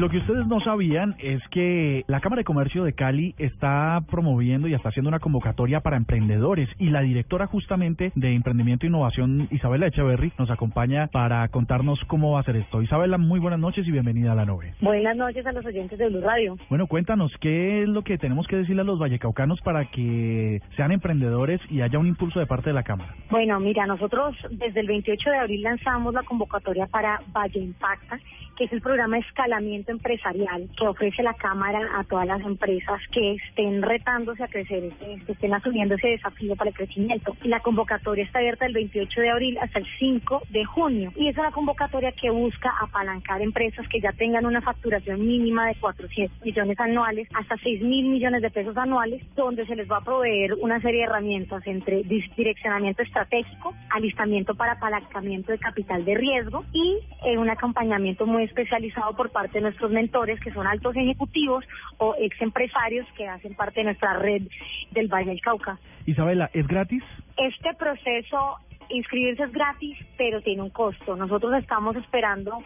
Lo que ustedes no sabían es que la Cámara de Comercio de Cali está promoviendo y está haciendo una convocatoria para emprendedores y la directora justamente de Emprendimiento e Innovación, Isabela Echeverry, nos acompaña para contarnos cómo va a hacer esto. Isabela, muy buenas noches y bienvenida a la nube. Buenas noches a los oyentes de Blue Radio. Bueno, cuéntanos, ¿qué es lo que tenemos que decirle a los vallecaucanos para que sean emprendedores y haya un impulso de parte de la Cámara? Bueno, mira, nosotros desde el 28 de abril lanzamos la convocatoria para Valle Impacta, que es el programa de escalamiento empresarial que ofrece la Cámara a todas las empresas que estén retándose a crecer, que estén asumiendo ese desafío para el crecimiento. La convocatoria está abierta del 28 de abril hasta el 5 de junio y es una convocatoria que busca apalancar empresas que ya tengan una facturación mínima de 400 millones anuales hasta 6 mil millones de pesos anuales, donde se les va a proveer una serie de herramientas entre direccionamiento estratégico, alistamiento para apalancamiento de capital de riesgo y eh, un acompañamiento muy especializado por parte de nuestros mentores, que son altos ejecutivos o ex empresarios que hacen parte de nuestra red del Valle del Cauca. Isabela, ¿es gratis? Este proceso inscribirse es gratis, pero tiene un costo. Nosotros estamos esperando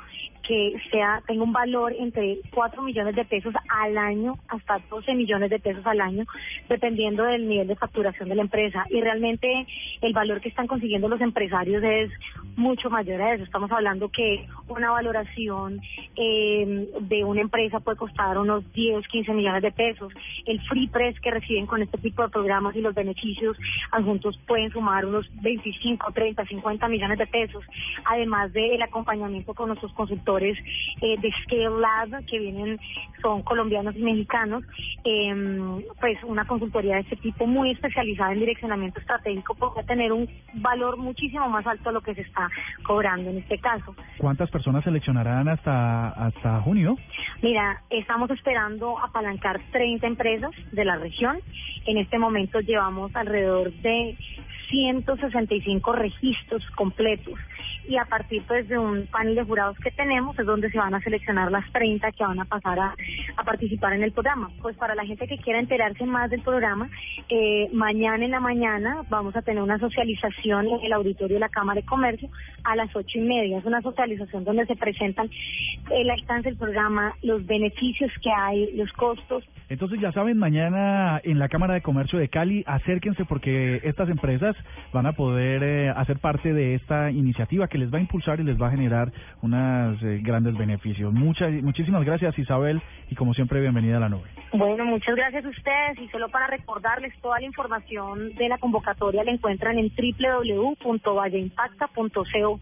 que sea tenga un valor entre 4 millones de pesos al año hasta 12 millones de pesos al año, dependiendo del nivel de facturación de la empresa. Y realmente el valor que están consiguiendo los empresarios es mucho mayor a eso. Estamos hablando que una valoración eh, de una empresa puede costar unos 10, 15 millones de pesos. El free press que reciben con este tipo de programas y los beneficios adjuntos pueden sumar unos 25, 30, 50 millones de pesos, además del acompañamiento con nuestros consultores eh, de Scale Lab que vienen, son colombianos y mexicanos, eh, pues una consultoría de este tipo muy especializada en direccionamiento estratégico podría tener un valor muchísimo más alto a lo que se está cobrando en este caso. ¿Cuántas personas seleccionarán hasta, hasta junio? Mira, estamos esperando apalancar 30 empresas de la región. En este momento llevamos alrededor de 165 registros completos y a partir pues de un panel de jurados que tenemos es donde se van a seleccionar las 30 que van a pasar a, a participar en el programa. Pues para la gente que quiera enterarse más del programa, eh, mañana en la mañana vamos a tener una socialización en el auditorio de la Cámara de Comercio a las ocho y media. Es una socialización donde se presentan el alcance del programa, los beneficios que hay, los costos. Entonces ya saben, mañana en la Cámara de Comercio de Cali, acérquense porque estas empresas van a poder eh, hacer parte de esta iniciativa que les va a impulsar y les va a generar unos eh, grandes beneficios. Muchas, muchísimas gracias Isabel y como siempre bienvenida a la nube. Bueno, muchas gracias a ustedes y solo para recordarles toda la información de la convocatoria la encuentran en www.valleimpacta.co